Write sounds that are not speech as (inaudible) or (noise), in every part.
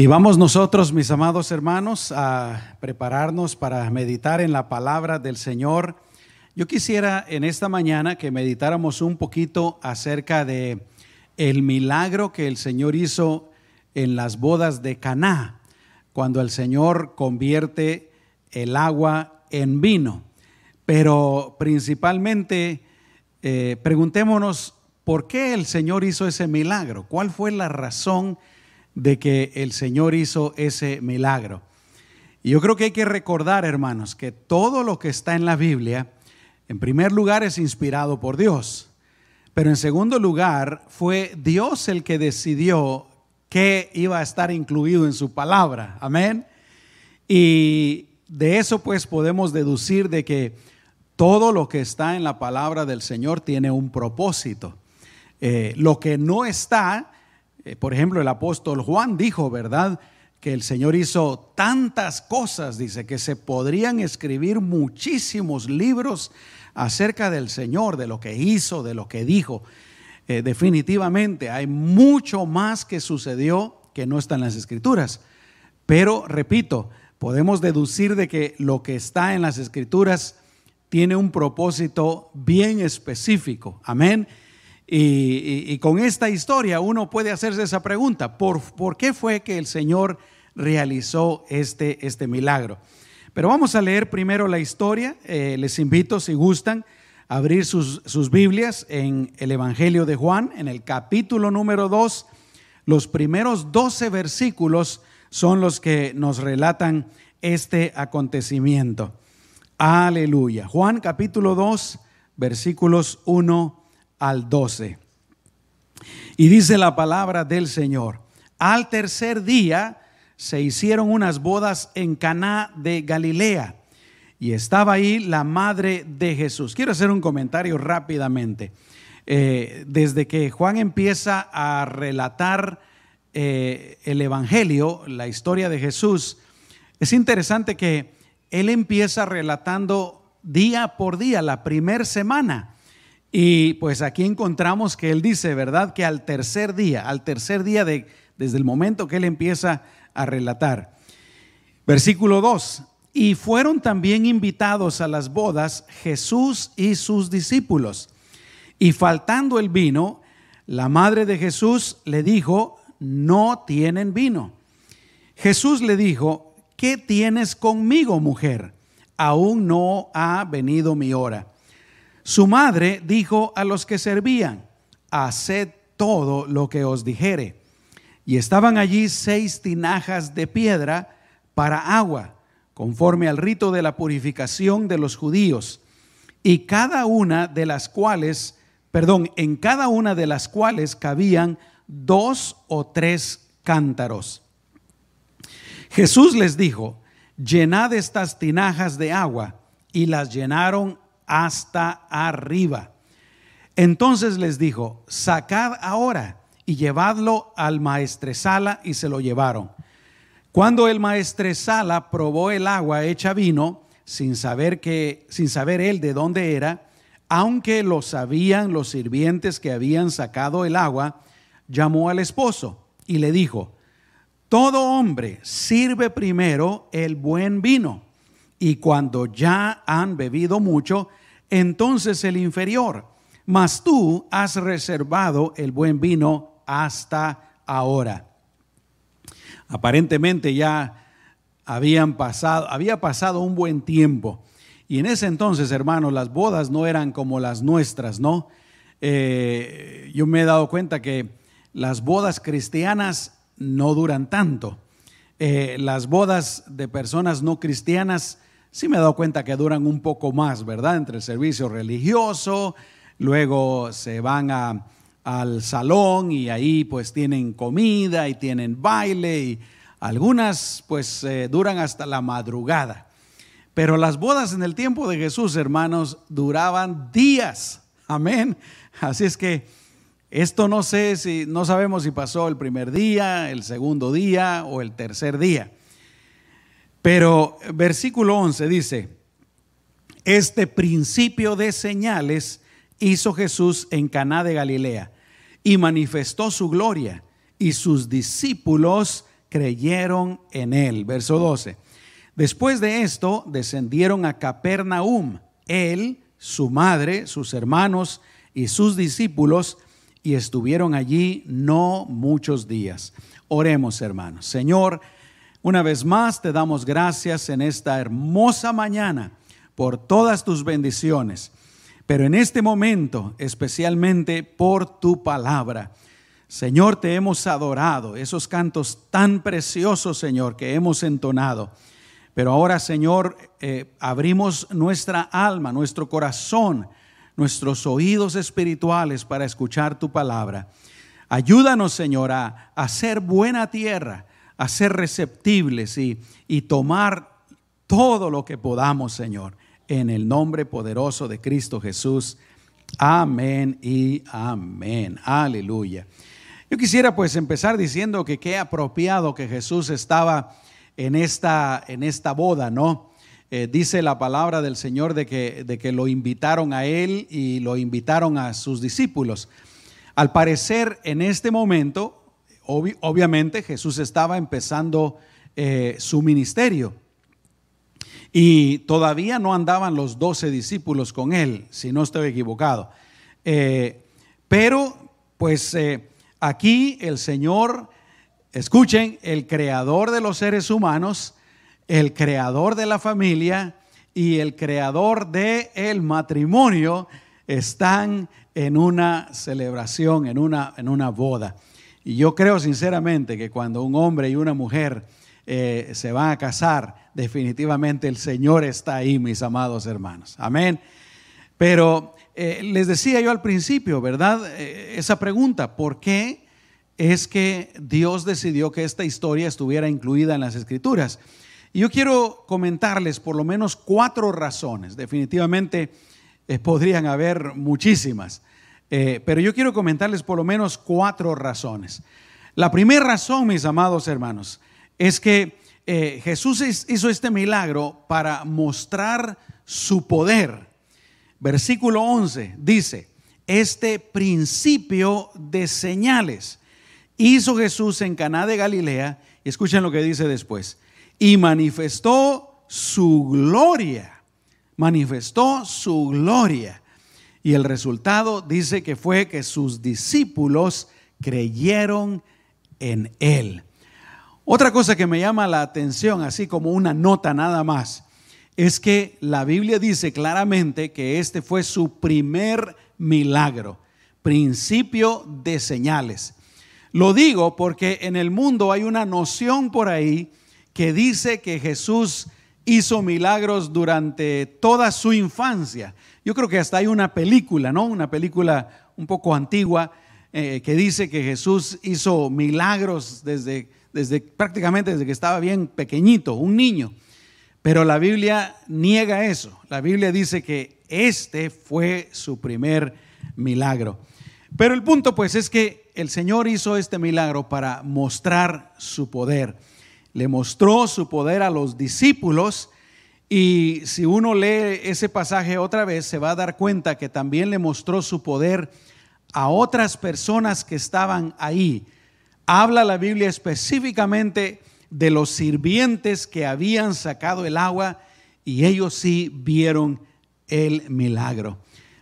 Y vamos nosotros, mis amados hermanos, a prepararnos para meditar en la palabra del Señor. Yo quisiera en esta mañana que meditáramos un poquito acerca de el milagro que el Señor hizo en las bodas de Caná, cuando el Señor convierte el agua en vino. Pero principalmente eh, preguntémonos por qué el Señor hizo ese milagro, cuál fue la razón de que el Señor hizo ese milagro. Y yo creo que hay que recordar, hermanos, que todo lo que está en la Biblia, en primer lugar, es inspirado por Dios. Pero en segundo lugar, fue Dios el que decidió que iba a estar incluido en su palabra. Amén. Y de eso pues podemos deducir de que todo lo que está en la palabra del Señor tiene un propósito. Eh, lo que no está eh, por ejemplo, el apóstol Juan dijo, ¿verdad? Que el Señor hizo tantas cosas, dice, que se podrían escribir muchísimos libros acerca del Señor, de lo que hizo, de lo que dijo. Eh, definitivamente hay mucho más que sucedió que no está en las escrituras. Pero, repito, podemos deducir de que lo que está en las escrituras tiene un propósito bien específico. Amén. Y, con esta historia uno puede hacerse esa pregunta, ¿por, ¿por, qué fue que el Señor realizó este, este milagro? Pero vamos a leer primero la historia. Eh, les invito, si gustan, a abrir sus, sus, Biblias en el Evangelio de Juan, en el capítulo número 2. Los primeros 12 versículos son los que nos relatan este acontecimiento. Aleluya. Juan capítulo 2, versículos 1 al 12. Y dice la palabra del Señor, al tercer día se hicieron unas bodas en Caná de Galilea y estaba ahí la madre de Jesús. Quiero hacer un comentario rápidamente. Eh, desde que Juan empieza a relatar eh, el Evangelio, la historia de Jesús, es interesante que él empieza relatando día por día, la primera semana. Y pues aquí encontramos que él dice, ¿verdad? Que al tercer día, al tercer día de, desde el momento que él empieza a relatar. Versículo 2. Y fueron también invitados a las bodas Jesús y sus discípulos. Y faltando el vino, la madre de Jesús le dijo, no tienen vino. Jesús le dijo, ¿qué tienes conmigo, mujer? Aún no ha venido mi hora. Su madre dijo a los que servían, haced todo lo que os dijere. Y estaban allí seis tinajas de piedra para agua, conforme al rito de la purificación de los judíos, y cada una de las cuales, perdón, en cada una de las cuales cabían dos o tres cántaros. Jesús les dijo, llenad estas tinajas de agua, y las llenaron hasta arriba. Entonces les dijo, sacad ahora y llevadlo al maestresala y se lo llevaron. Cuando el maestresala probó el agua hecha vino, sin saber que sin saber él de dónde era, aunque lo sabían los sirvientes que habían sacado el agua, llamó al esposo y le dijo: Todo hombre sirve primero el buen vino, y cuando ya han bebido mucho, entonces el inferior. Mas tú has reservado el buen vino hasta ahora. Aparentemente ya habían pasado, había pasado un buen tiempo. Y en ese entonces, hermanos, las bodas no eran como las nuestras, ¿no? Eh, yo me he dado cuenta que las bodas cristianas no duran tanto. Eh, las bodas de personas no cristianas sí me he dado cuenta que duran un poco más, ¿verdad? Entre el servicio religioso, luego se van al salón y ahí pues tienen comida y tienen baile y algunas pues eh, duran hasta la madrugada. Pero las bodas en el tiempo de Jesús, hermanos, duraban días. Amén. Así es que esto no sé si, no sabemos si pasó el primer día, el segundo día o el tercer día. Pero versículo 11 dice, este principio de señales hizo Jesús en Caná de Galilea y manifestó su gloria y sus discípulos creyeron en él. Verso 12. Después de esto, descendieron a Capernaum, él, su madre, sus hermanos y sus discípulos, y estuvieron allí no muchos días. Oremos, hermanos. Señor, una vez más te damos gracias en esta hermosa mañana por todas tus bendiciones, pero en este momento especialmente por tu palabra. Señor, te hemos adorado, esos cantos tan preciosos, Señor, que hemos entonado. Pero ahora, Señor, eh, abrimos nuestra alma, nuestro corazón, nuestros oídos espirituales para escuchar tu palabra. Ayúdanos, Señor, a, ser buena tierra, a ser receptibles y, y tomar todo lo que podamos, Señor, en el nombre poderoso de Cristo Jesús. Amén y amén. Aleluya. Yo quisiera pues empezar diciendo que qué apropiado que Jesús estaba en esta, en esta boda, ¿no? Eh, dice la palabra del Señor de que, de que lo invitaron a él y lo invitaron a sus discípulos. Al parecer, en este momento, obviamente Jesús estaba empezando eh, su ministerio y todavía no andaban los doce discípulos con él, si no estoy equivocado. Eh, pero, pues aquí el Señor Escuchen, el creador de los seres humanos, el creador de la familia y el creador del el matrimonio están en una celebración, en una, en una boda. Y yo creo sinceramente que cuando un hombre y una mujer eh, se van a casar, definitivamente el Señor está ahí, mis amados hermanos. Amén. Pero eh, les decía yo al principio, ¿verdad? Eh, esa pregunta, ¿por qué? es que Dios decidió que esta historia estuviera incluida en las escrituras. Y yo quiero comentarles por lo menos cuatro razones. Definitivamente podrían haber muchísimas, eh, pero yo quiero comentarles por lo menos cuatro razones. La primera razón, mis amados hermanos, es que eh, Jesús hizo este milagro para mostrar su poder. Versículo 11 dice, este principio de señales hizo Jesús en Caná de Galilea, y escuchen lo que dice después, y manifestó su gloria, manifestó su gloria. Y el resultado dice que fue que sus discípulos creyeron en él. Otra cosa que me llama la atención, así como una nota nada más, es que la Biblia dice claramente que este fue su primer milagro, principio de señales. Lo digo porque en el mundo hay una noción por ahí que dice que Jesús hizo milagros durante toda su infancia. Yo creo que hasta hay una película, ¿no? Una película un poco antigua eh, que dice que Jesús hizo milagros desde, desde prácticamente desde que estaba bien pequeñito, un niño. Pero la Biblia niega eso. La Biblia dice que este fue su primer milagro. Pero el punto pues es que el Señor hizo este milagro para mostrar su poder. Le mostró su poder a los discípulos y si uno lee ese pasaje otra vez se va a dar cuenta que también le mostró su poder a otras personas que estaban ahí. Habla la Biblia específicamente de los sirvientes que habían sacado el agua y ellos sí vieron el milagro.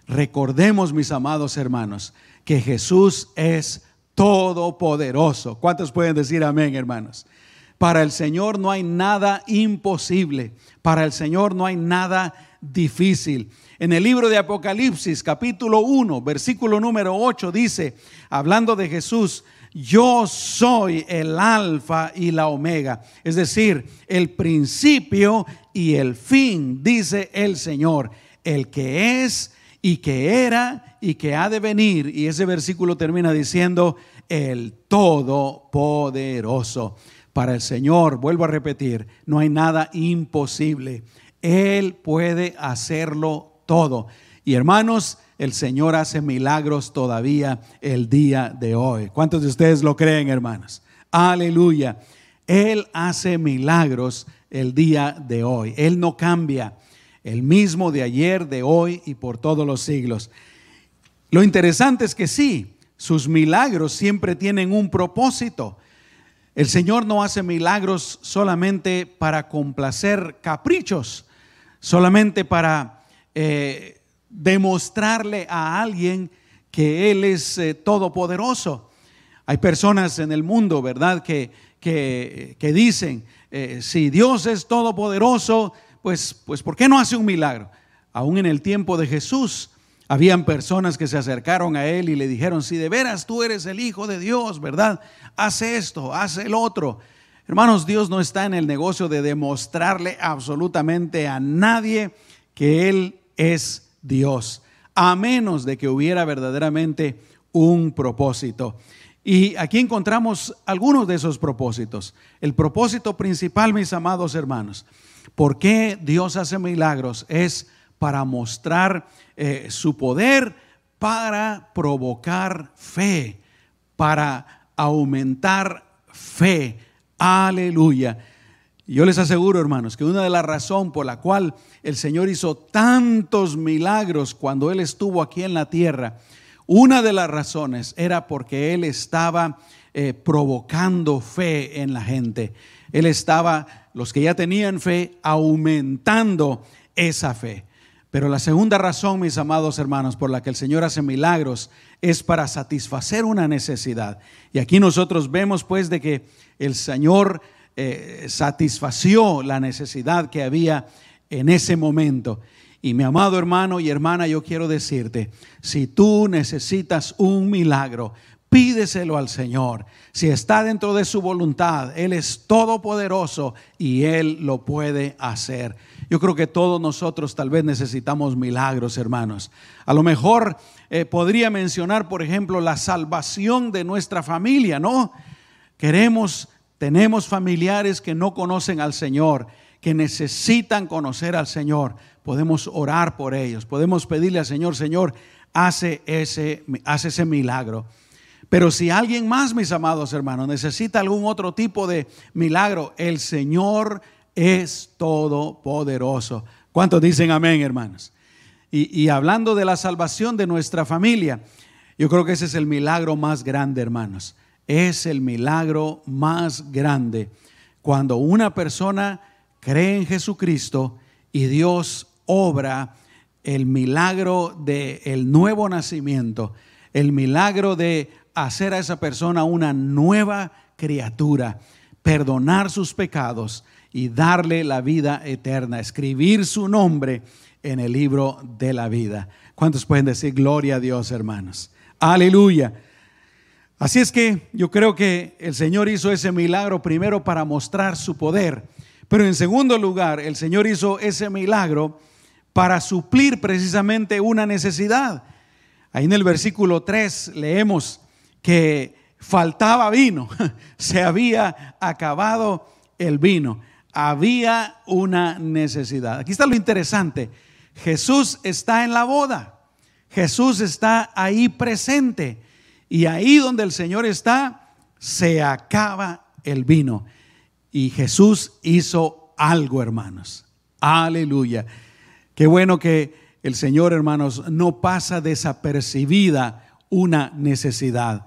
Recordemos, mis amados hermanos, que Jesús es todopoderoso. ¿Cuántos pueden decir amén, hermanos? Para el Señor no hay nada imposible. Para el Señor no hay nada difícil. En el libro de Apocalipsis, capítulo 1, versículo número 8, dice, hablando de Jesús, yo soy el alfa y la omega, es decir, el principio y el fin, dice el Señor, el que es y que era y que ha de venir. Y ese versículo termina diciendo, el Todopoderoso. Para el Señor, vuelvo a repetir, no hay nada imposible. Él puede hacerlo todo. Y hermanos, el Señor hace milagros todavía el día de hoy. ¿Cuántos de ustedes lo creen, hermanos? Aleluya. Él hace milagros el día de hoy. Él no cambia el mismo de ayer, de hoy y por todos los siglos. Lo interesante es que sí, sus milagros siempre tienen un propósito. El Señor no hace milagros solamente para complacer caprichos, solamente para eh, demostrarle a alguien que Él es eh, todopoderoso. Hay personas en el mundo, ¿verdad?, que, que, dicen, eh, si Dios es todopoderoso, pues, pues ¿por qué no hace un milagro? Aún en el tiempo de Jesús, habían personas que se acercaron a él y le dijeron, si de veras tú eres el Hijo de Dios, ¿verdad? Haz esto, haz el otro. Hermanos, Dios no está en el negocio de demostrarle absolutamente a nadie que Él es Dios, a menos de que hubiera verdaderamente un propósito. Y aquí encontramos algunos de esos propósitos. El propósito principal, mis amados hermanos, ¿por qué Dios hace milagros? Es para mostrar eh, su poder, para provocar fe, para aumentar fe. Aleluya. Yo les aseguro, hermanos, que una de las razones por la cual el Señor hizo tantos milagros cuando Él estuvo aquí en la tierra, una de las razones era porque Él estaba eh, provocando fe en la gente. Él estaba, los que ya tenían fe, aumentando esa fe. Pero la segunda razón, mis amados hermanos, por la que el Señor hace milagros es para satisfacer una necesidad. Y aquí nosotros vemos pues de que el Señor eh, satisfació la necesidad que había en ese momento. Y mi amado hermano y hermana, yo quiero decirte, si tú necesitas un milagro, pídeselo al Señor. Si está dentro de su voluntad, Él es todopoderoso y Él lo puede hacer. Yo creo que todos nosotros tal vez necesitamos milagros, hermanos. A lo mejor eh, podría mencionar, por ejemplo, la salvación de nuestra familia, ¿no? Queremos, tenemos familiares que no conocen al Señor, que necesitan conocer al Señor. Podemos orar por ellos, podemos pedirle al Señor, Señor, hace ese, hace ese milagro. Pero si alguien más, mis amados hermanos, necesita algún otro tipo de milagro, el Señor es todopoderoso. ¿Cuántos dicen amén, hermanos? Y, hablando de la salvación de nuestra familia, yo creo que ese es el milagro más grande, hermanos. Es el milagro más grande cuando una persona cree en Jesucristo y Dios obra el milagro del el nuevo nacimiento, el milagro de hacer a esa persona una nueva criatura, perdonar sus pecados y darle la vida eterna, escribir su nombre en el libro de la vida. ¿Cuántos pueden decir gloria a Dios, hermanos? Aleluya. Así es que yo creo que el Señor hizo ese milagro primero para mostrar su poder, pero en segundo lugar, el Señor hizo ese milagro para suplir precisamente una necesidad. Ahí en el versículo 3 leemos que faltaba vino, (laughs) se había acabado el vino había una necesidad. Aquí está lo interesante. Jesús está en la boda. Jesús está ahí presente. Y ahí donde el Señor está, se acaba el vino. Y Jesús hizo algo, hermanos. Aleluya. Qué bueno que el Señor, hermanos, no pasa desapercibida una necesidad.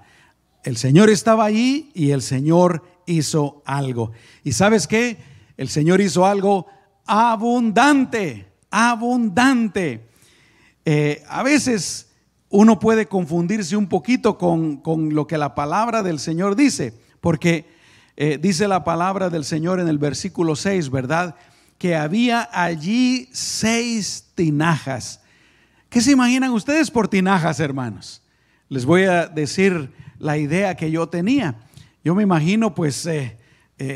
El Señor estaba allí y el Señor hizo algo. ¿Y sabes qué? El Señor hizo algo abundante, abundante. Eh, a veces uno puede confundirse un poquito con, lo que la palabra del Señor dice, porque eh, dice la palabra del Señor en el versículo 6, ¿verdad? Que había allí seis tinajas. ¿Qué se imaginan ustedes por tinajas, hermanos? Les voy a decir la idea que yo tenía. Yo me imagino, pues, eh,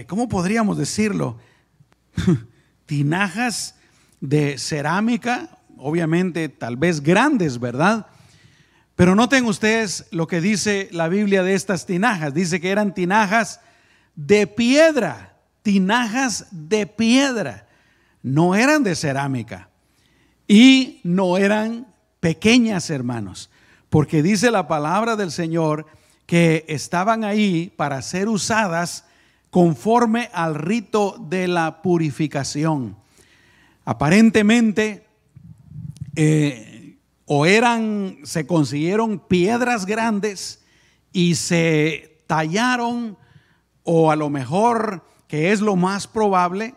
¿cómo podríamos decirlo? (laughs) tinajas de cerámica, obviamente tal vez grandes, ¿verdad? Pero noten ustedes lo que dice la Biblia de estas tinajas. Dice que eran tinajas de piedra, tinajas de piedra. No eran de cerámica y no eran pequeñas, hermanos, porque dice la palabra del Señor que estaban ahí para ser usadas conforme al rito de la purificación. Aparentemente, eh, o eran, se consiguieron piedras grandes y se tallaron o a lo mejor, que es lo más probable,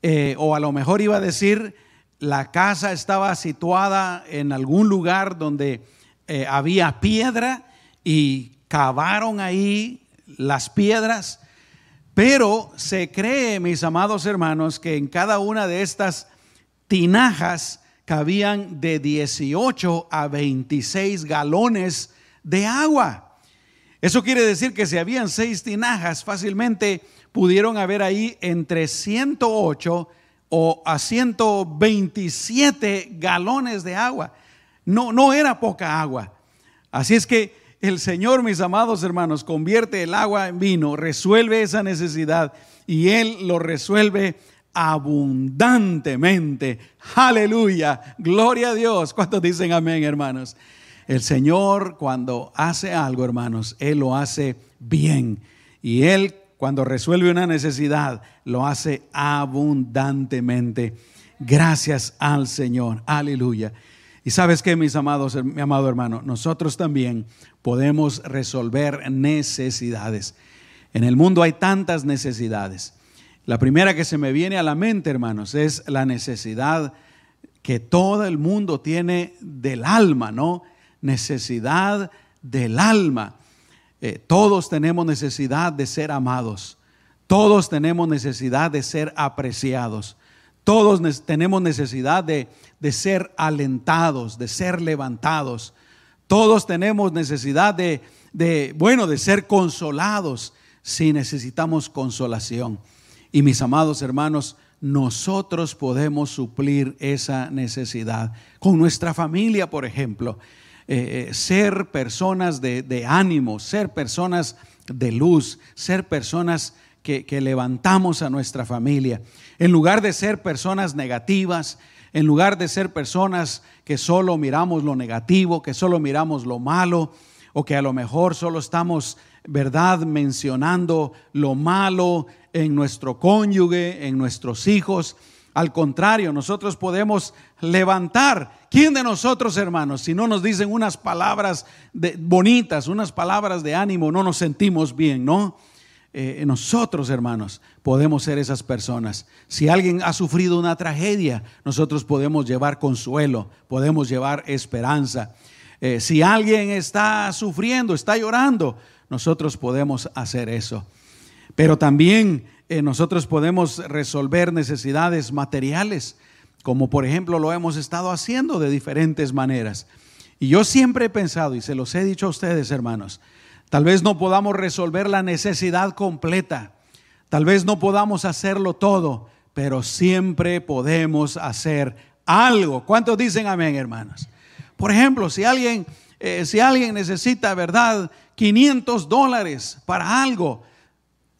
eh, o a lo mejor iba a decir, la casa estaba situada en algún lugar donde eh, había piedra y cavaron ahí las piedras, pero se cree, mis amados hermanos, que en cada una de estas tinajas cabían de 18 a 26 galones de agua. Eso quiere decir que si habían seis tinajas, fácilmente pudieron haber ahí entre 108 o a 127 galones de agua. No, no era poca agua. Así es que el Señor, mis amados hermanos, convierte el agua en vino, resuelve esa necesidad y Él lo resuelve abundantemente. Aleluya, gloria a Dios. ¿Cuántos dicen amén, hermanos? El Señor cuando hace algo, hermanos, Él lo hace bien. Y Él cuando resuelve una necesidad, lo hace abundantemente. Gracias al Señor. Aleluya. Y sabes que, mis amados, mi amado hermano, nosotros también podemos resolver necesidades. En el mundo hay tantas necesidades. La primera que se me viene a la mente, hermanos, es la necesidad que todo el mundo tiene del alma, ¿no? Necesidad del alma. Eh, todos tenemos necesidad de ser amados. Todos tenemos necesidad de ser apreciados. Todos tenemos necesidad de, ser alentados, de ser levantados. Todos tenemos necesidad de, de, bueno, de ser consolados si necesitamos consolación. Y mis amados hermanos, nosotros podemos suplir esa necesidad con nuestra familia, por ejemplo. Eh, eh, ser personas de, ánimo, ser personas de luz, ser personas que, que levantamos a nuestra familia. En lugar de ser personas negativas, en lugar de ser personas que solo miramos lo negativo, que solo miramos lo malo, o que a lo mejor solo estamos, ¿verdad?, mencionando lo malo en nuestro cónyuge, en nuestros hijos. Al contrario, nosotros podemos levantar. ¿Quién de nosotros, hermanos, si no nos dicen unas palabras bonitas, unas palabras de ánimo, no nos sentimos bien, ¿no? Eh, nosotros, hermanos, podemos ser esas personas. Si alguien ha sufrido una tragedia, nosotros podemos llevar consuelo, podemos llevar esperanza. Eh, si alguien está sufriendo, está llorando, nosotros podemos hacer eso. Pero también eh, nosotros podemos resolver necesidades materiales, como por ejemplo lo hemos estado haciendo de diferentes maneras. Y yo siempre he pensado, y se los he dicho a ustedes, hermanos, tal vez no podamos resolver la necesidad completa, tal vez no podamos hacerlo todo, pero siempre podemos hacer algo. ¿Cuántos dicen amén, hermanos? Por ejemplo, si alguien, eh, si alguien necesita, ¿verdad? 500 dólares para algo,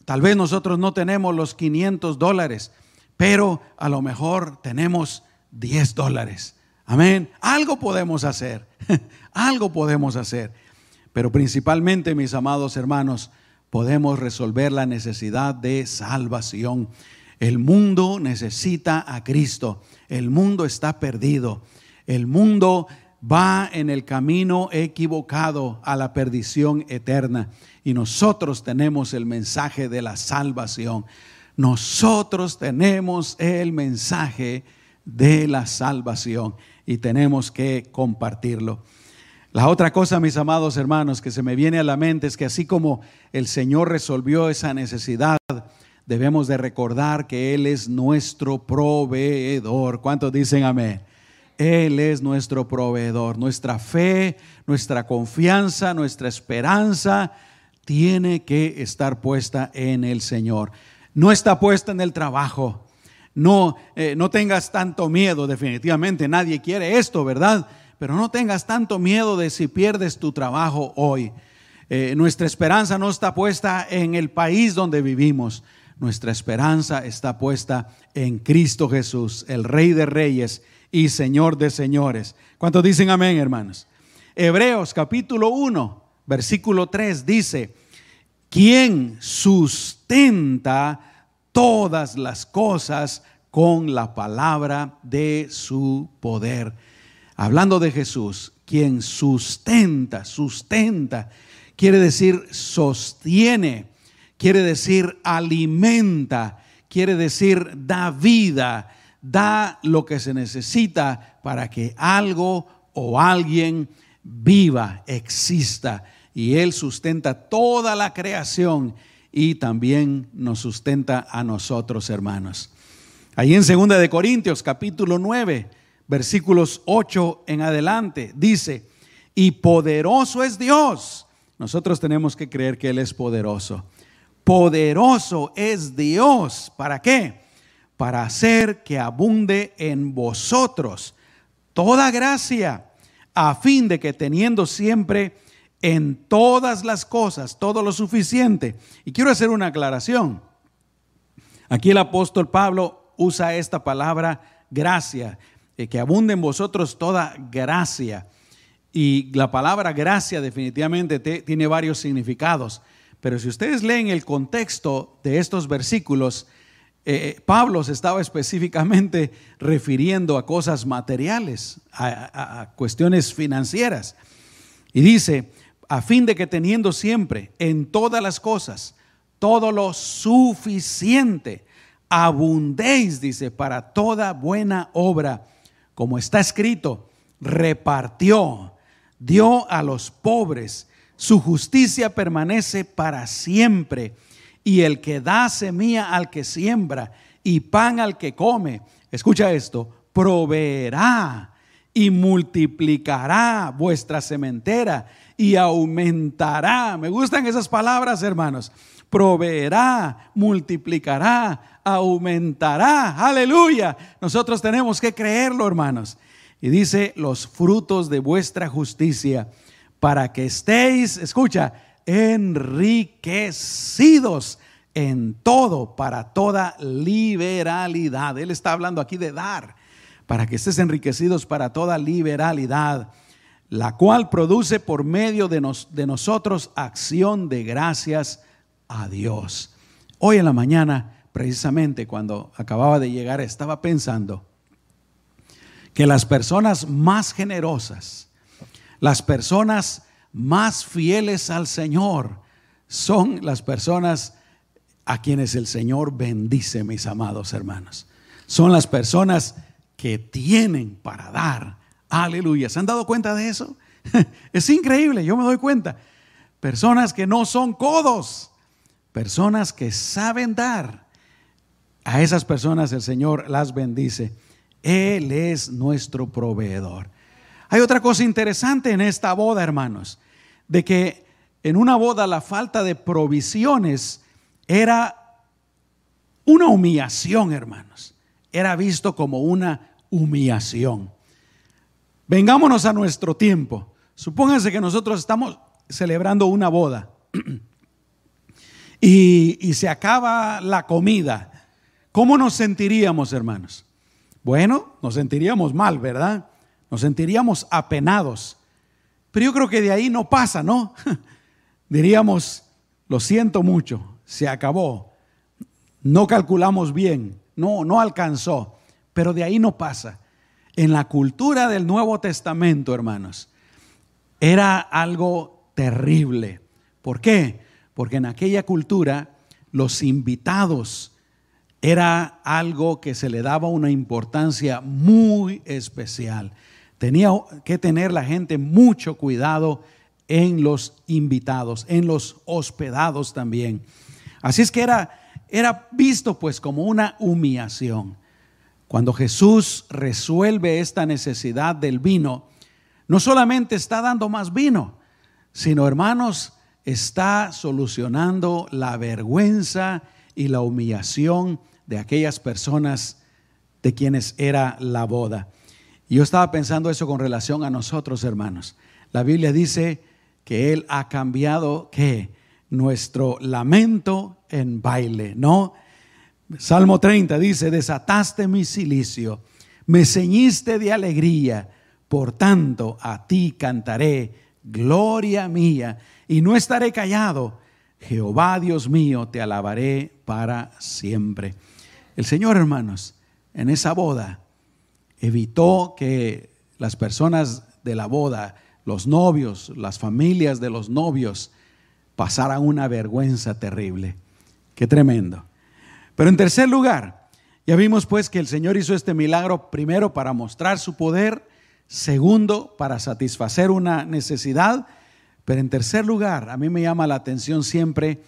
Tal vez nosotros no tenemos los 500 dólares, pero a lo mejor tenemos 10 dólares. Amén. Algo podemos hacer. (laughs) Algo podemos hacer. Pero principalmente, mis amados hermanos, podemos resolver la necesidad de salvación. El mundo necesita a Cristo. El mundo está perdido. El mundo va en el camino equivocado a la perdición eterna. Y nosotros tenemos el mensaje de la salvación. Nosotros tenemos el mensaje de la salvación y tenemos que compartirlo. La otra cosa, mis amados hermanos, que se me viene a la mente es que así como el Señor resolvió esa necesidad, debemos de recordar que Él es nuestro proveedor. ¿Cuántos dicen amén? Él es nuestro proveedor. Nuestra fe, nuestra confianza, nuestra esperanza tiene que estar puesta en el Señor. No está puesta en el trabajo. No, eh, no tengas tanto miedo, definitivamente nadie quiere esto, ¿verdad? Pero no tengas tanto miedo de si pierdes tu trabajo hoy. Eh, nuestra esperanza no está puesta en el país donde vivimos. Nuestra esperanza está puesta en Cristo Jesús, el Rey de Reyes y Señor de señores. ¿Cuántos dicen amén, hermanos? Hebreos capítulo 1, versículo 3 dice, ¿quién sustenta todas las cosas con la palabra de su poder? Hablando de Jesús, quien sustenta, sustenta, quiere decir sostiene, quiere decir alimenta, quiere decir da vida, da lo que se necesita para que algo o alguien viva, exista. Y Él sustenta toda la creación y también nos sustenta a nosotros, hermanos. Ahí en 2 de Corintios capítulo 9, versículos 8 en adelante, dice, "Y poderoso es Dios." Nosotros tenemos que creer que él es poderoso. Poderoso es Dios, ¿para qué? Para hacer que abunde en vosotros toda gracia, a fin de que teniendo siempre en todas las cosas, todo lo suficiente. Y quiero hacer una aclaración. Aquí el apóstol Pablo usa esta palabra gracia, eh, que abunde en vosotros toda gracia. Y la palabra gracia definitivamente tiene varios significados. Pero si ustedes leen el contexto de estos versículos, eh, Pablo se estaba específicamente refiriendo a cosas materiales, a cuestiones financieras. Y dice, a fin de que teniendo siempre en todas las cosas todo lo suficiente, abundéis, dice, para toda buena obra, como está escrito, repartió, dio a los pobres, su justicia permanece para siempre, y el que da semilla al que siembra y pan al que come, escucha esto, proveerá y multiplicará vuestra sementera y aumentará. Me gustan esas palabras, hermanos. Proveerá, multiplicará, aumentará. Aleluya. Nosotros tenemos que creerlo, hermanos. Y dice, los frutos de vuestra justicia, para que estéis, escucha, enriquecidos en todo, para toda liberalidad. Él está hablando aquí de dar, para que estés enriquecidos para toda liberalidad la cual produce por medio de, de nosotros acción de gracias a Dios. Hoy en la mañana, precisamente cuando acababa de llegar, estaba pensando que las personas más generosas, las personas más fieles al Señor, son las personas a quienes el Señor bendice, mis amados hermanos. Son las personas que tienen para dar Aleluya. ¿Se han dado cuenta de eso? (laughs) Es increíble, yo me doy cuenta. Personas que no son codos, personas que saben dar. A esas personas el Señor las bendice. Él es nuestro proveedor. Hay otra cosa interesante en esta boda, hermanos, de que en una boda la falta de provisiones era una humillación, hermanos. Era visto como una humillación. Vengámonos a nuestro tiempo. Supónganse que nosotros estamos celebrando una boda (clears throat) y, se acaba la comida. ¿Cómo nos sentiríamos, hermanos? Bueno, nos sentiríamos mal, ¿verdad? Nos sentiríamos apenados. Pero yo creo que de ahí no pasa, ¿no? (laughs) Diríamos, lo siento mucho, se acabó. No calculamos bien, no, no alcanzó. Pero de ahí no pasa en la cultura del Nuevo Testamento, hermanos, era algo terrible. ¿Por qué? Porque en aquella cultura los invitados era algo que se le daba una importancia muy especial. Tenía que tener la gente mucho cuidado en los invitados, en los hospedados también. Así es que era, era visto pues como una humillación. Cuando Jesús resuelve esta necesidad del vino, no solamente está dando más vino, sino hermanos, está solucionando la vergüenza y la humillación de aquellas personas de quienes era la boda. yo estaba pensando eso con relación a nosotros, hermanos. La Biblia dice que Él ha cambiado que nuestro lamento en baile, ¿no? Salmo 30 dice, desataste mi silicio, me ceñiste de alegría, por tanto a ti cantaré, gloria mía, y no estaré callado. Jehová Dios mío, te alabaré para siempre. El Señor, hermanos, en esa boda evitó que las personas de la boda, los novios, las familias de los novios, pasaran una vergüenza terrible Qué tremendo. Pero en tercer lugar, ya vimos pues que el Señor hizo este milagro primero para mostrar su poder, segundo para satisfacer una necesidad, pero en tercer lugar, a mí me llama la atención siempre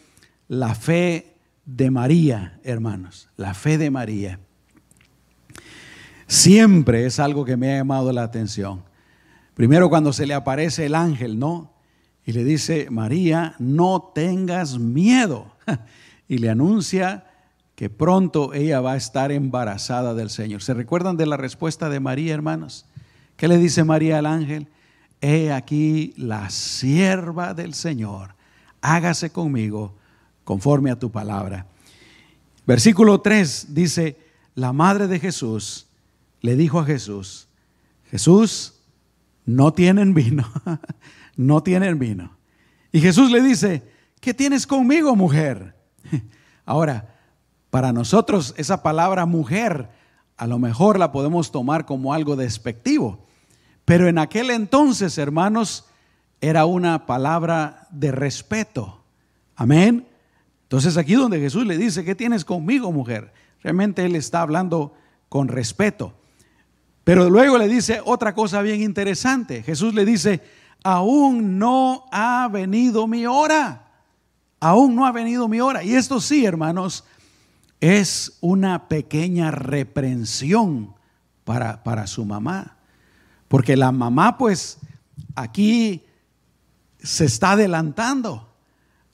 la fe de María, hermanos, la fe de María. Siempre es algo que me ha llamado la atención. Primero cuando se le aparece el ángel, ¿no? Y le dice, María, no tengas miedo. (laughs) Y le anuncia que pronto ella va a estar embarazada del Señor. ¿Se recuerdan de la respuesta de María, hermanos? ¿Qué le dice María al ángel? He aquí la sierva del Señor, hágase conmigo conforme a tu palabra. Versículo 3 dice, la madre de Jesús le dijo a Jesús, Jesús, no tienen vino, (laughs) no tienen vino. Y Jesús le dice, ¿qué tienes conmigo, mujer? (laughs) Ahora, para nosotros esa palabra mujer a lo mejor la podemos tomar como algo despectivo, pero en aquel entonces, hermanos, era una palabra de respeto. Amén. Entonces aquí donde Jesús le dice, ¿qué tienes conmigo, mujer? Realmente él está hablando con respeto. Pero luego le dice otra cosa bien interesante. Jesús le dice, aún no ha venido mi hora. Aún no ha venido mi hora. Y esto sí, hermanos, es una pequeña reprensión para, para su mamá. Porque la mamá, pues, aquí se está adelantando.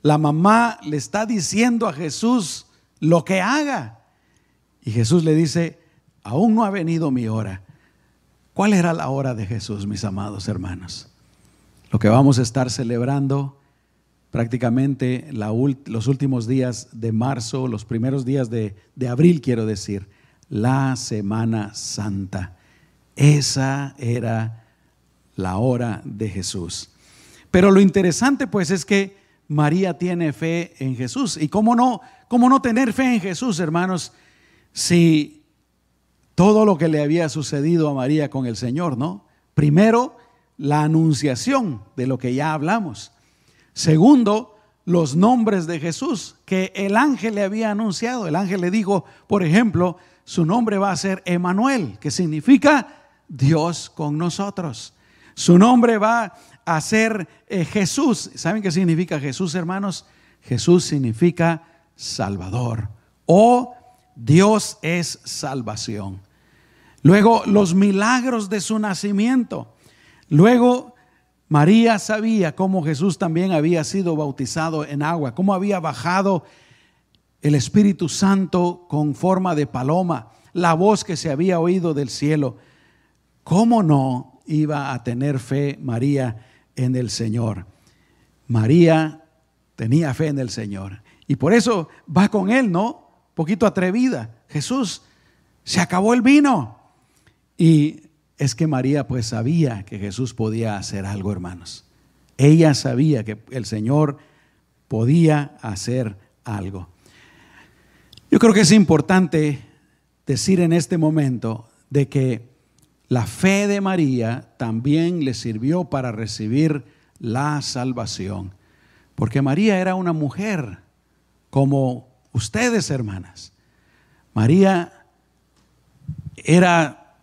La mamá le está diciendo a Jesús lo que haga. Y Jesús le dice, aún no ha venido mi hora. ¿Cuál era la hora de Jesús, mis amados hermanos? Lo que vamos a estar celebrando prácticamente los últimos días de marzo, los primeros días de, abril, quiero decir, la Semana Santa. Esa era la hora de Jesús. Pero lo interesante pues es que María tiene fe en Jesús. ¿Y cómo no, cómo no tener fe en Jesús, hermanos, si todo lo que le había sucedido a María con el Señor, ¿no? Primero, la anunciación de lo que ya hablamos. Segundo, los nombres de Jesús que el ángel le había anunciado. El ángel le dijo, por ejemplo, su nombre va a ser Emanuel, que significa Dios con nosotros. Su nombre va a ser eh, Jesús. ¿Saben qué significa Jesús, hermanos? Jesús significa Salvador o Dios es salvación. Luego los milagros de su nacimiento. Luego María sabía cómo Jesús también había sido bautizado en agua, cómo había bajado el Espíritu Santo con forma de paloma, la voz que se había oído del cielo. ¿Cómo no iba a tener fe María en el Señor? María tenía fe en el Señor. Y por eso va con él, ¿no? Poquito atrevida. Jesús, se acabó el vino. Y es que María pues sabía que Jesús podía hacer algo, hermanos. Ella sabía que el Señor podía hacer algo. Yo creo que es importante decir en este momento de que la fe de María también le sirvió para recibir la salvación. Porque María era una mujer como ustedes, hermanas. María era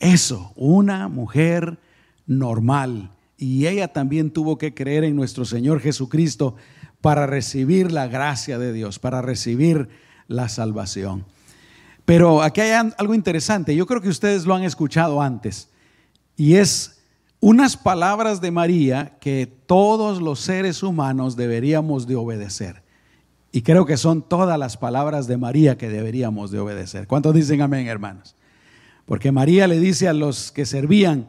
eso, una mujer normal. Y ella también tuvo que creer en nuestro Señor Jesucristo para recibir la gracia de Dios, para recibir la salvación. Pero aquí hay algo interesante, yo creo que ustedes lo han escuchado antes, y es unas palabras de María que todos los seres humanos deberíamos de obedecer. Y creo que son todas las palabras de María que deberíamos de obedecer. ¿Cuántos dicen amén, hermanos? Porque María le dice a los que servían,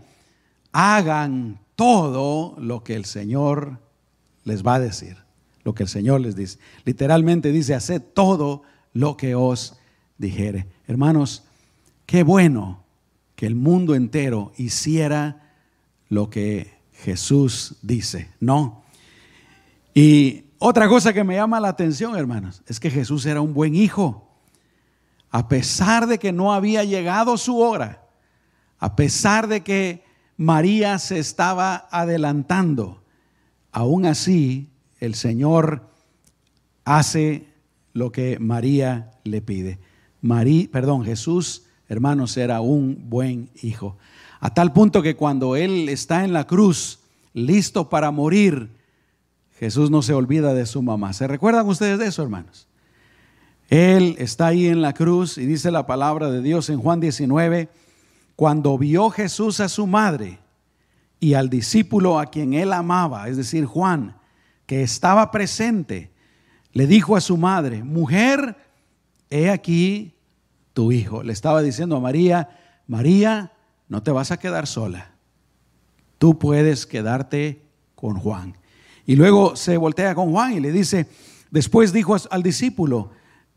hagan todo lo que el Señor les va a decir, lo que el Señor les dice. Literalmente dice, haced todo lo que os dijere. Hermanos, qué bueno que el mundo entero hiciera lo que Jesús dice, ¿no? Y otra cosa que me llama la atención, hermanos, es que Jesús era un buen hijo a pesar de que no había llegado su hora, a pesar de que María se estaba adelantando, aún así el Señor hace lo que María le pide. María, perdón, Jesús, hermanos, era un buen hijo. A tal punto que cuando Él está en la cruz, listo para morir, Jesús no se olvida de su mamá. ¿Se recuerdan ustedes de eso, hermanos? Él está ahí en la cruz y dice la palabra de Dios en Juan 19, cuando vio Jesús a su madre y al discípulo a quien él amaba, es decir, Juan, que estaba presente, le dijo a su madre, mujer, he aquí tu hijo. Le estaba diciendo a María, María, no te vas a quedar sola. Tú puedes quedarte con Juan. Y luego se voltea con Juan y le dice, después dijo al discípulo,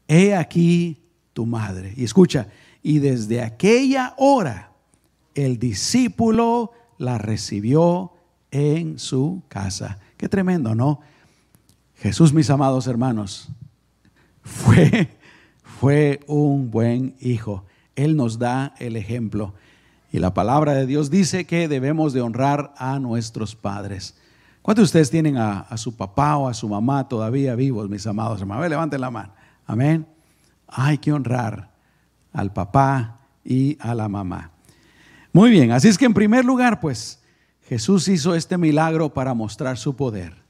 he aquí tu madre. Y escucha, y desde aquella hora el discípulo la recibió en su casa. Qué tremendo, ¿no? Jesús, mis amados hermanos, (laughs) fue, fue un buen hijo. Él nos da el ejemplo. Y la palabra de Dios dice que debemos de honrar a nuestros padres. ¿Cuántos de ustedes tienen a, a su papá o a su mamá todavía vivos, mis amados hermanos? Levanten la mano. Amén. Hay que honrar al papá y a la mamá. Muy bien, así es que en primer lugar, pues Jesús hizo este milagro para mostrar su poder.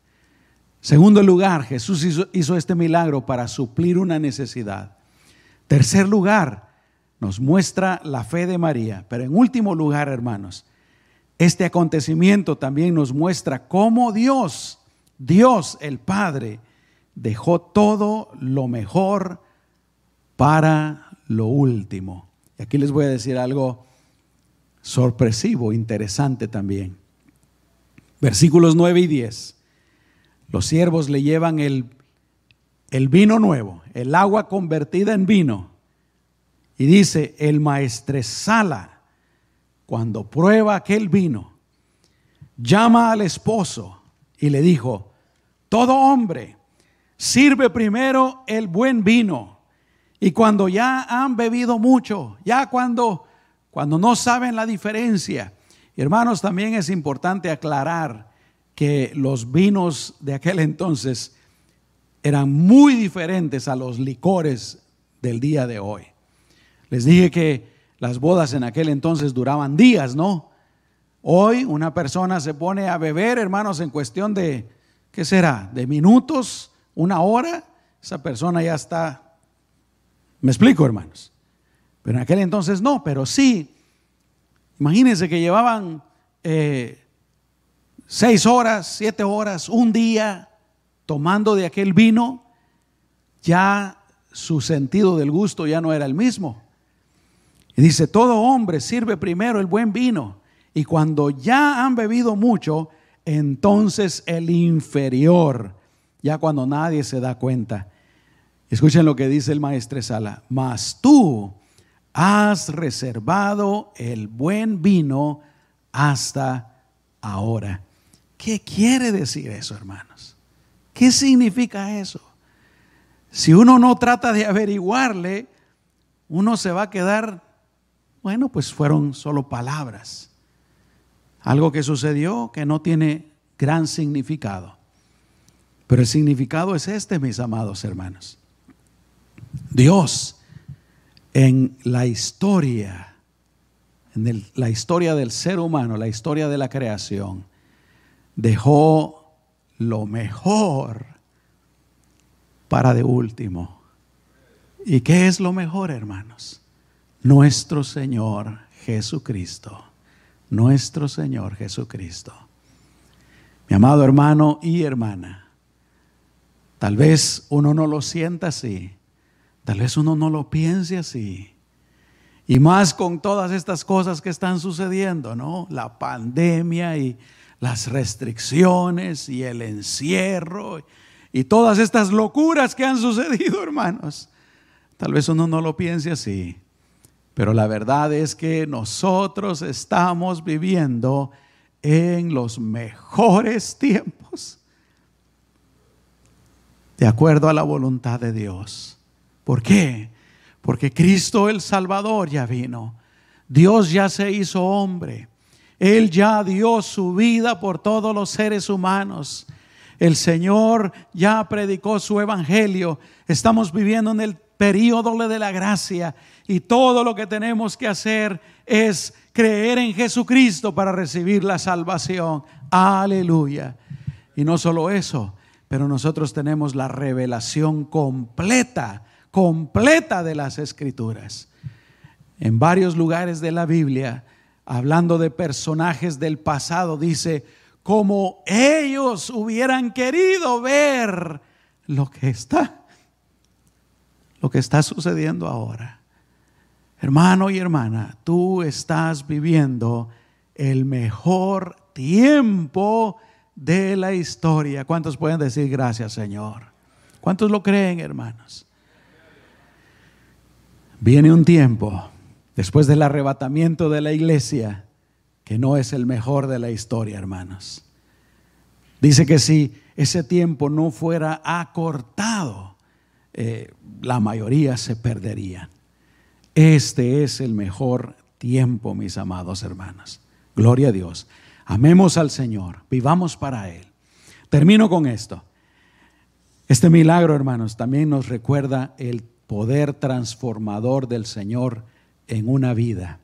Segundo lugar, Jesús hizo, este milagro para suplir una necesidad. Tercer lugar, nos muestra la fe de María. Pero en último lugar, hermanos, este acontecimiento también nos muestra cómo Dios, Dios el Padre, dejó todo lo mejor para lo último. Y aquí les voy a decir algo sorpresivo, interesante también. Versículos 9 y 10. Los siervos le llevan el, el vino nuevo, el agua convertida en vino. Y dice, el maestresala, cuando prueba aquel vino, llama al esposo y le dijo, todo hombre sirve primero el buen vino. Y cuando ya han bebido mucho, ya cuando, cuando no saben la diferencia, hermanos, también es importante aclarar que los vinos de aquel entonces eran muy diferentes a los licores del día de hoy. Les dije que las bodas en aquel entonces duraban días, ¿no? Hoy una persona se pone a beber, hermanos, en cuestión de, ¿qué será? De minutos una hora, esa persona ya está. Me explico, hermanos. Pero en aquel entonces no, pero sí. Imagínense que llevaban eh, seis horas, siete horas, un día tomando de aquel vino, ya su sentido del gusto ya no era el mismo. Y dice, todo hombre sirve primero el buen vino, y cuando ya han bebido mucho, entonces el inferior ya cuando nadie se da cuenta. Escuchen lo que dice el maestro Sala, mas tú has reservado el buen vino hasta ahora. ¿Qué quiere decir eso, hermanos? ¿Qué significa eso? Si uno no trata de averiguarle, uno se va a quedar, bueno, pues fueron solo palabras. Algo que sucedió que no tiene gran significado. Pero el significado es este, mis amados hermanos. Dios en la historia, en la historia del ser humano, la historia de la creación, dejó lo mejor para de último. ¿Y qué es lo mejor, hermanos? Nuestro Señor Jesucristo. Nuestro Señor Jesucristo. Mi amado hermano y hermana, Tal vez uno no lo sienta así. Tal vez uno no lo piense así. Y más con todas estas cosas que están sucediendo, ¿no? La pandemia y las restricciones y el encierro y todas estas locuras que han sucedido, (laughs) hermanos. Tal vez uno no lo piense así. Pero la verdad es que nosotros estamos viviendo en los mejores (laughs) tiempos de acuerdo a la voluntad de Dios. ¿Por qué? Porque Cristo el Salvador ya vino. Dios ya se hizo hombre. Él ya dio su vida por todos los seres humanos. El Señor ya predicó su evangelio. Estamos viviendo en el periodo de la gracia y todo lo que tenemos que hacer es creer en Jesucristo para recibir la salvación. Aleluya. Y no solo eso, pero nosotros tenemos la revelación completa, completa de las escrituras. En varios lugares de la Biblia, hablando de personajes del pasado, dice, como ellos hubieran querido ver lo que está, lo que está sucediendo ahora. Hermano y hermana, tú estás viviendo el mejor tiempo de la historia. ¿Cuántos pueden decir gracias, Señor? ¿Cuántos lo creen, hermanos? Viene un tiempo, después del arrebatamiento de la iglesia, que no es el mejor de la historia, hermanos. Dice que si ese tiempo no fuera acortado, eh, la mayoría se perderían. Este es el mejor tiempo, mis amados hermanos. Gloria a Dios. Amemos al Señor, vivamos para Él. Termino con esto. Este milagro, hermanos, también nos recuerda el poder transformador del Señor en una vida.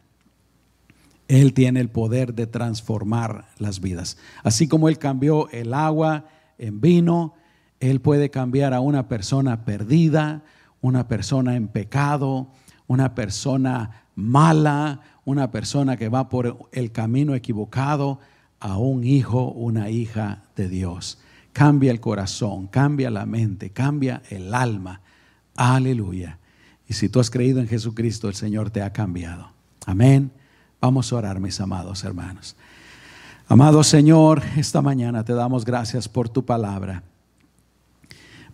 Él tiene el poder de transformar las vidas. Así como Él cambió el agua en vino, Él puede cambiar a una persona perdida, una persona en pecado, una persona mala, una persona que va por el camino equivocado, a un hijo, una hija de Dios. Cambia el corazón, cambia la mente, cambia el alma. Aleluya. Y si tú has creído en Jesucristo, el Señor te ha cambiado. Amén. Vamos a orar, mis amados hermanos. Amado Señor, esta mañana te damos gracias por tu palabra.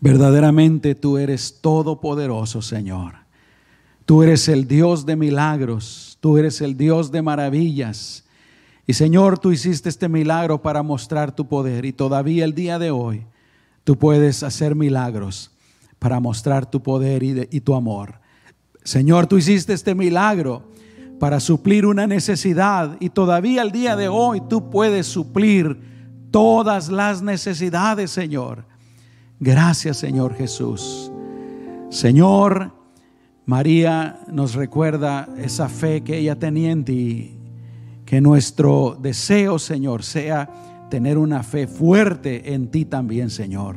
Verdaderamente tú eres todopoderoso, Señor. Tú eres el Dios de milagros, tú eres el Dios de maravillas. Y Señor, tú hiciste este milagro para mostrar tu poder y todavía el día de hoy tú puedes hacer milagros para mostrar tu poder y, y tu amor. Señor, tú hiciste este milagro para suplir una necesidad y todavía el día de hoy tú puedes suplir todas las necesidades, Señor. Gracias, Señor Jesús. Señor, María nos recuerda esa fe que ella tenía en ti, que nuestro deseo, Señor, sea tener una fe fuerte en ti también, Señor.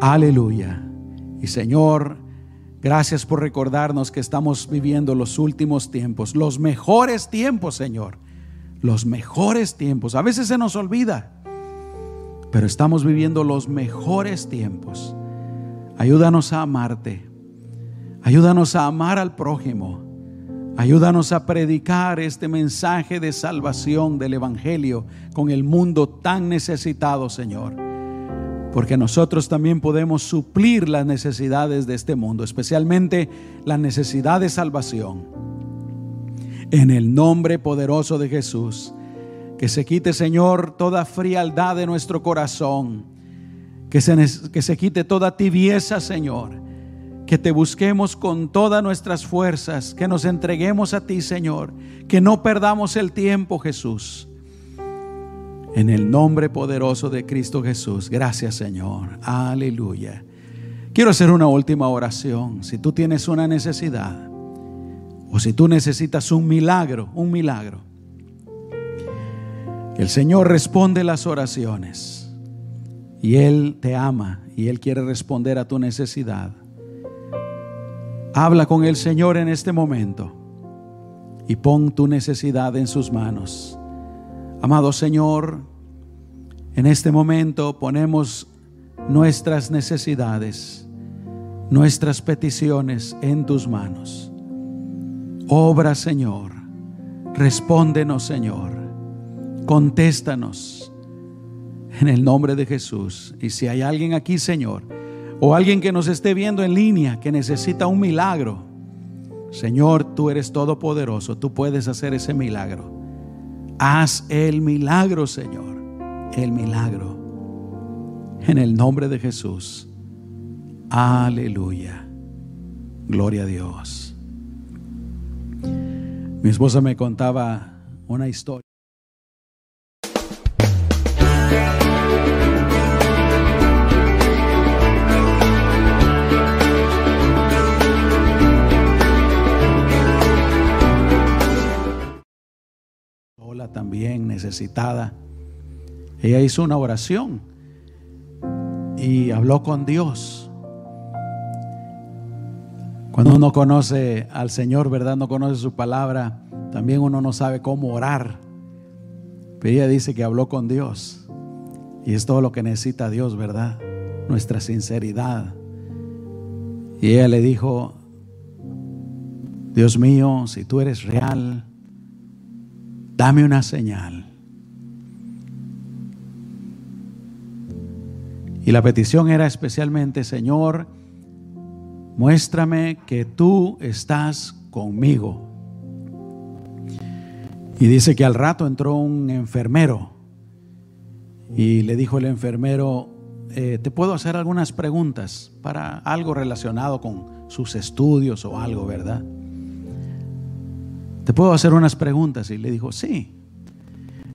Aleluya. Y Señor, Gracias por recordarnos que estamos viviendo los últimos tiempos, los mejores tiempos, Señor. Los mejores tiempos. A veces se nos olvida, pero estamos viviendo los mejores tiempos. Ayúdanos a amarte. Ayúdanos a amar al prójimo. Ayúdanos a predicar este mensaje de salvación del Evangelio con el mundo tan necesitado, Señor porque nosotros también podemos suplir las necesidades de este mundo, especialmente la necesidad de salvación. En el nombre poderoso de Jesús, que se quite, Señor, toda frialdad de nuestro corazón, que se, que se quite toda tibieza, Señor, que te busquemos con todas nuestras fuerzas, que nos entreguemos a ti, Señor, que no perdamos el tiempo, Jesús en el nombre poderoso de Cristo Jesús. Gracias Señor. Aleluya. Quiero hacer una última oración. Si tú tienes una necesidad o si tú necesitas un milagro, un milagro. El Señor responde las oraciones y Él te ama y Él quiere responder a tu necesidad. Habla con el Señor en este momento y pon tu necesidad en sus manos. Amado Señor, en este momento ponemos nuestras necesidades, nuestras peticiones en tus manos. Obra, Señor. Respóndenos, Señor. Contéstanos en el nombre de Jesús. Y si hay alguien aquí, Señor, o alguien que nos esté viendo en línea que necesita un milagro, Señor, tú eres todopoderoso, tú puedes hacer ese milagro. Haz el milagro, Señor. El milagro. En el nombre de Jesús. Aleluya. Gloria a Dios. Mi esposa me contaba una historia. También, necesitada. Ella hizo una oración y habló con Dios. Cuando uno conoce al Señor, ¿verdad? No conoce su palabra, también uno no sabe cómo orar. Pero ella dice que habló con Dios. Y es todo lo que necesita Dios, ¿verdad? Nuestra sinceridad. Y ella le dijo, Dios mío, si tú eres real, dame una señal. Y la petición era especialmente, Señor, muéstrame que tú estás conmigo. Y dice que al rato entró un enfermero y le dijo el enfermero, eh, te puedo hacer algunas preguntas para algo relacionado con sus estudios o algo, ¿verdad? Te puedo hacer unas preguntas. Y le dijo, sí.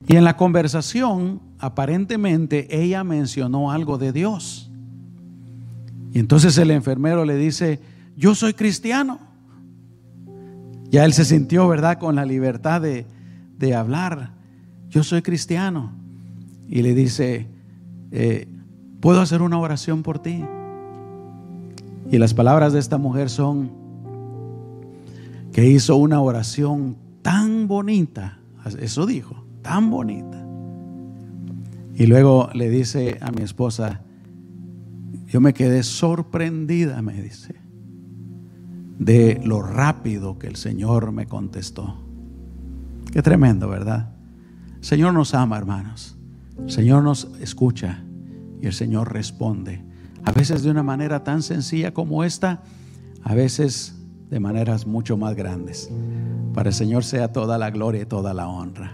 Y en la conversación, aparentemente, ella mencionó algo de Dios. Y entonces el enfermero le dice, yo soy cristiano. Ya él se sintió, ¿verdad?, con la libertad de, de hablar. Yo soy cristiano. Y le dice, eh, ¿puedo hacer una oración por ti? Y las palabras de esta mujer son que hizo una oración tan bonita, eso dijo, tan bonita. Y luego le dice a mi esposa, yo me quedé sorprendida, me dice, de lo rápido que el Señor me contestó. Qué tremendo, ¿verdad? El Señor nos ama, hermanos. El Señor nos escucha y el Señor responde. A veces de una manera tan sencilla como esta, a veces de maneras mucho más grandes. Para el Señor sea toda la gloria y toda la honra.